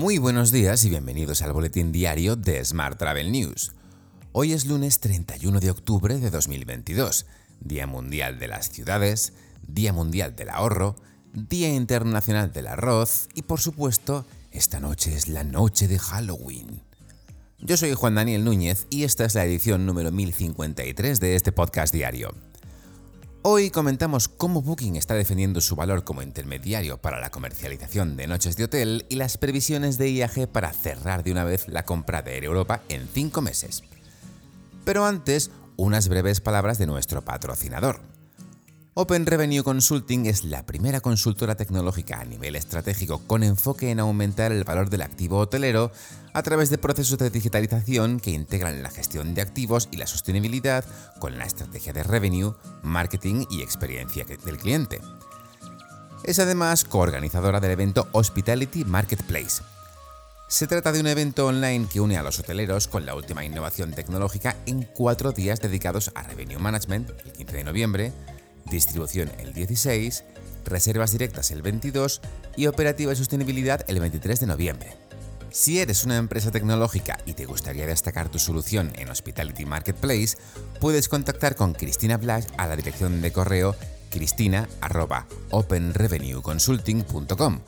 Muy buenos días y bienvenidos al boletín diario de Smart Travel News. Hoy es lunes 31 de octubre de 2022, Día Mundial de las Ciudades, Día Mundial del Ahorro, Día Internacional del Arroz y por supuesto, esta noche es la noche de Halloween. Yo soy Juan Daniel Núñez y esta es la edición número 1053 de este podcast diario. Hoy comentamos cómo Booking está defendiendo su valor como intermediario para la comercialización de noches de hotel y las previsiones de IAG para cerrar de una vez la compra de Air Europa en 5 meses. Pero antes, unas breves palabras de nuestro patrocinador. Open Revenue Consulting es la primera consultora tecnológica a nivel estratégico con enfoque en aumentar el valor del activo hotelero a través de procesos de digitalización que integran la gestión de activos y la sostenibilidad con la estrategia de revenue, marketing y experiencia del cliente. Es además coorganizadora del evento Hospitality Marketplace. Se trata de un evento online que une a los hoteleros con la última innovación tecnológica en cuatro días dedicados a Revenue Management, el 15 de noviembre, distribución el 16, reservas directas el 22 y operativa y sostenibilidad el 23 de noviembre. Si eres una empresa tecnológica y te gustaría destacar tu solución en Hospitality Marketplace, puedes contactar con Cristina Blash a la dirección de correo cristina.openrevenueconsulting.com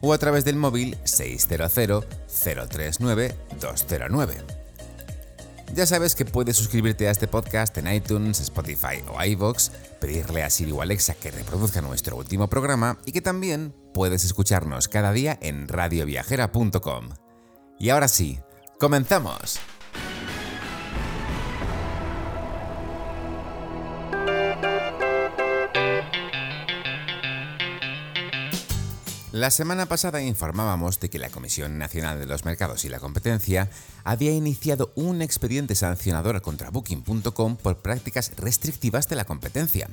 o a través del móvil 600 039 209. Ya sabes que puedes suscribirte a este podcast en iTunes, Spotify o iVoox, pedirle a Siri o Alexa que reproduzca nuestro último programa y que también puedes escucharnos cada día en radioviajera.com. Y ahora sí, ¡comenzamos! La semana pasada informábamos de que la Comisión Nacional de los Mercados y la Competencia había iniciado un expediente sancionador contra Booking.com por prácticas restrictivas de la competencia.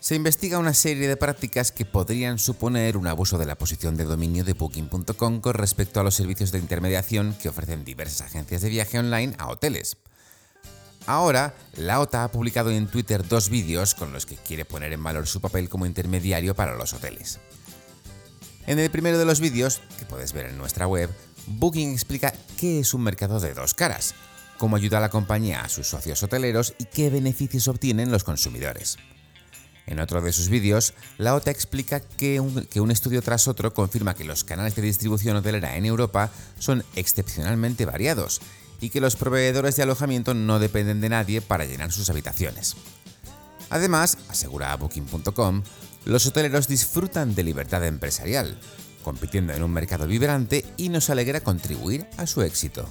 Se investiga una serie de prácticas que podrían suponer un abuso de la posición de dominio de Booking.com con respecto a los servicios de intermediación que ofrecen diversas agencias de viaje online a hoteles. Ahora, la OTA ha publicado en Twitter dos vídeos con los que quiere poner en valor su papel como intermediario para los hoteles. En el primero de los vídeos, que puedes ver en nuestra web, Booking explica qué es un mercado de dos caras, cómo ayuda a la compañía a sus socios hoteleros y qué beneficios obtienen los consumidores. En otro de sus vídeos, la OTA explica que un, que un, estudio tras otro confirma que los canales de distribución hotelera en Europa son excepcionalmente variados y que los proveedores de alojamiento no dependen de nadie para llenar sus habitaciones. Además, asegura Booking.com, los hoteleros disfrutan de libertad empresarial, compitiendo en un mercado vibrante y nos alegra contribuir a su éxito.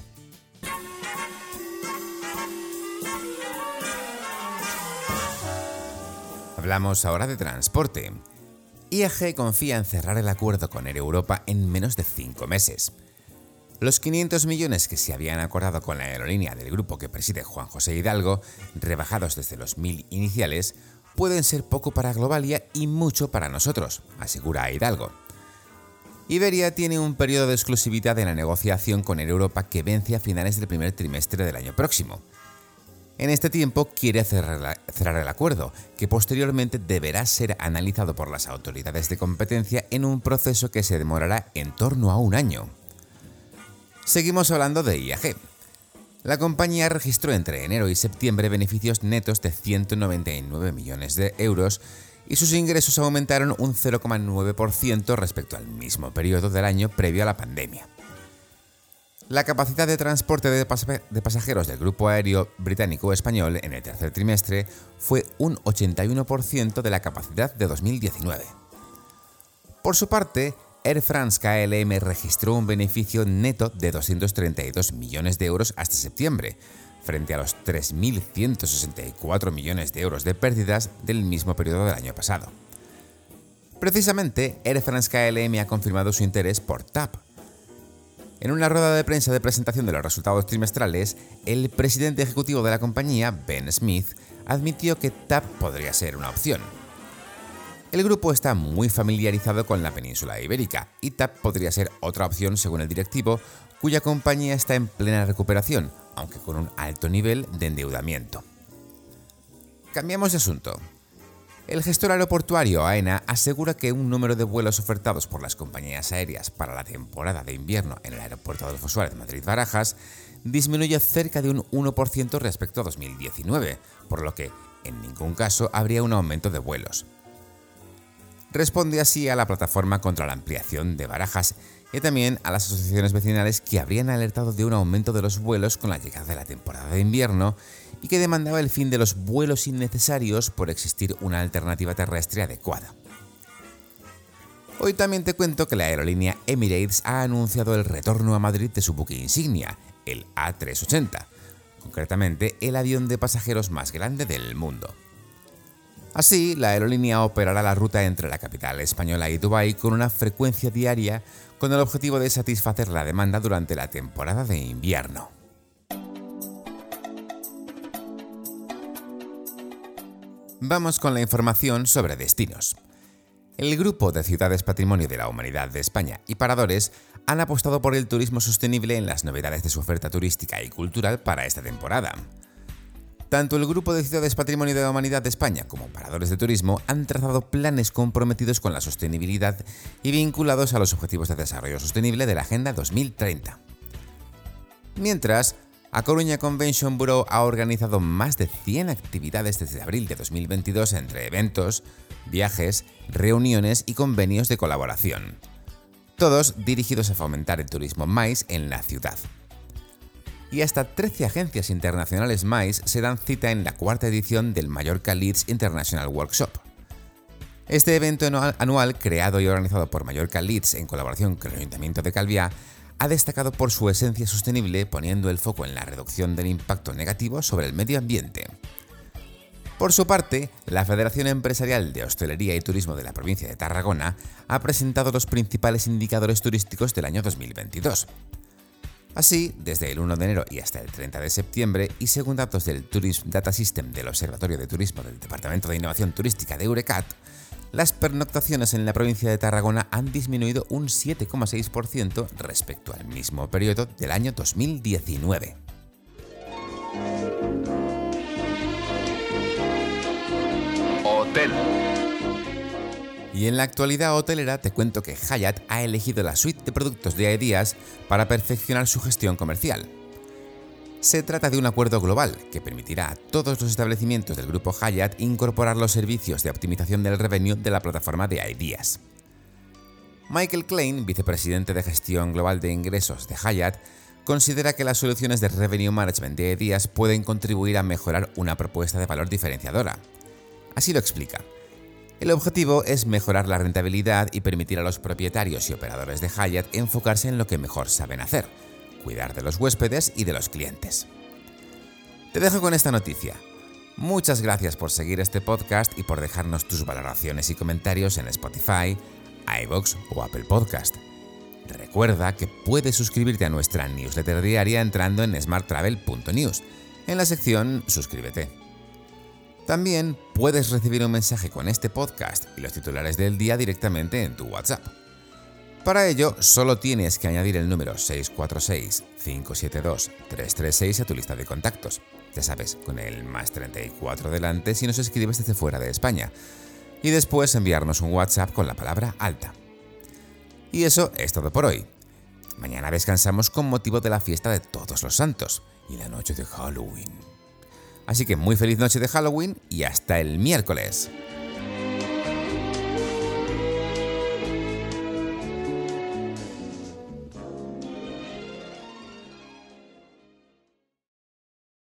Hablamos ahora de transporte. IAG confía en cerrar el acuerdo con Air Europa en menos de 5 meses. Los 500 millones que se habían acordado con la aerolínea del grupo que preside Juan José Hidalgo, rebajados desde los 1.000 iniciales, pueden ser poco para Globalia y mucho para nosotros, asegura Hidalgo. Iberia tiene un periodo de exclusividad en la negociación con Air Europa que vence a finales del primer trimestre del año próximo. En este tiempo quiere cerrar, el acuerdo, que posteriormente deberá ser analizado por las autoridades de competencia en un proceso que se demorará en torno a un año. Seguimos hablando de IAG. La compañía registró entre enero y septiembre beneficios netos de 199 millones de euros y sus ingresos aumentaron un 0,9% respecto al mismo periodo del año previo a la pandemia. La capacidad de transporte de, pasajeros del grupo aéreo británico-español en el tercer trimestre fue un 81% de la capacidad de 2019. Por su parte, Air France KLM registró un beneficio neto de 232 millones de euros hasta septiembre, frente a los 3.164 millones de euros de pérdidas del mismo periodo del año pasado. Precisamente, Air France KLM ha confirmado su interés por TAP. En una rueda de prensa de presentación de los resultados trimestrales, el presidente ejecutivo de la compañía, Ben Smith, admitió que TAP podría ser una opción el grupo está muy familiarizado con la península ibérica y TAP podría ser otra opción según el directivo, cuya compañía está en plena recuperación, aunque con un alto nivel de endeudamiento. Cambiamos de asunto. El gestor aeroportuario AENA asegura que un número de vuelos ofertados por las compañías aéreas para la temporada de invierno en el aeropuerto Adolfo Suárez Madrid-Barajas disminuye cerca de un 1% respecto a 2019, por lo que en ningún caso habría un aumento de vuelos. Responde así a la plataforma contra la ampliación de Barajas y también a las asociaciones vecinales que habrían alertado de un aumento de los vuelos con la llegada de la temporada de invierno y que demandaba el fin de los vuelos innecesarios por existir una alternativa terrestre adecuada. Hoy también te cuento que la aerolínea Emirates ha anunciado el retorno a Madrid de su buque insignia, el A380, concretamente el avión de pasajeros más grande del mundo. Así, la aerolínea operará la ruta entre la capital española y Dubái con una frecuencia diaria con el objetivo de satisfacer la demanda durante la temporada de invierno. Vamos con la información sobre destinos. El Grupo de Ciudades Patrimonio de la Humanidad de España y Paradores han apostado por el turismo sostenible en las novedades de su oferta turística y cultural para esta temporada. Tanto el Grupo de Ciudades Patrimonio de la Humanidad de España como Paradores de Turismo han trazado planes comprometidos con la sostenibilidad y vinculados a los Objetivos de Desarrollo Sostenible de la Agenda 2030. Mientras, a Coruña Convention Bureau ha organizado más de 100 actividades desde abril de 2022 entre eventos, viajes, reuniones y convenios de colaboración. Todos dirigidos a fomentar el turismo MAIS en la ciudad. Y hasta 13 agencias internacionales MAIS se dan cita en la cuarta edición del Mallorca Leeds International Workshop. Este evento anual, creado y organizado por Mallorca Leeds en colaboración con el Ayuntamiento de Calviá, ha destacado por su esencia sostenible poniendo el foco en la reducción del impacto negativo sobre el medio ambiente. Por su parte, la Federación Empresarial de Hostelería y Turismo de la provincia de Tarragona ha presentado los principales indicadores turísticos del año 2022. Así, desde el 1 de enero y hasta el 30 de septiembre, y según datos del Tourism Data System del Observatorio de Turismo del Departamento de Innovación Turística de Eurecat, las pernoctaciones en la provincia de Tarragona han disminuido un 7,6% respecto al mismo periodo del año 2019. Hotel. Y en la actualidad hotelera te cuento que Hyatt ha elegido la suite de productos de Ideas para perfeccionar su gestión comercial. Se trata de un acuerdo global que permitirá a todos los establecimientos del grupo Hyatt incorporar los servicios de optimización del revenue de la plataforma de Ideas. Michael Klein, vicepresidente de gestión global de ingresos de Hyatt, considera que las soluciones de revenue management de Ideas pueden contribuir a mejorar una propuesta de valor diferenciadora. Así lo explica. El objetivo es mejorar la rentabilidad y permitir a los propietarios y operadores de Hyatt enfocarse en lo que mejor saben hacer, cuidar de los huéspedes y de los clientes. Te dejo con esta noticia. Muchas gracias por seguir este podcast y por dejarnos tus valoraciones y comentarios en Spotify, iVoox o Apple Podcast. Recuerda que puedes suscribirte a nuestra newsletter diaria entrando en smarttravel.news, en la sección Suscríbete. También puedes recibir un mensaje con este podcast y los titulares del día directamente en tu WhatsApp. Para ello, solo tienes que añadir el número 646-572-336 a tu lista de contactos. Ya sabes, con el más 34 delante si nos escribes desde fuera de España. Y después enviarnos un WhatsApp con la palabra alta. Y eso es todo por hoy. Mañana descansamos con motivo de la fiesta de todos los santos y la noche de Halloween. Así que muy feliz noche de Halloween y hasta el miércoles.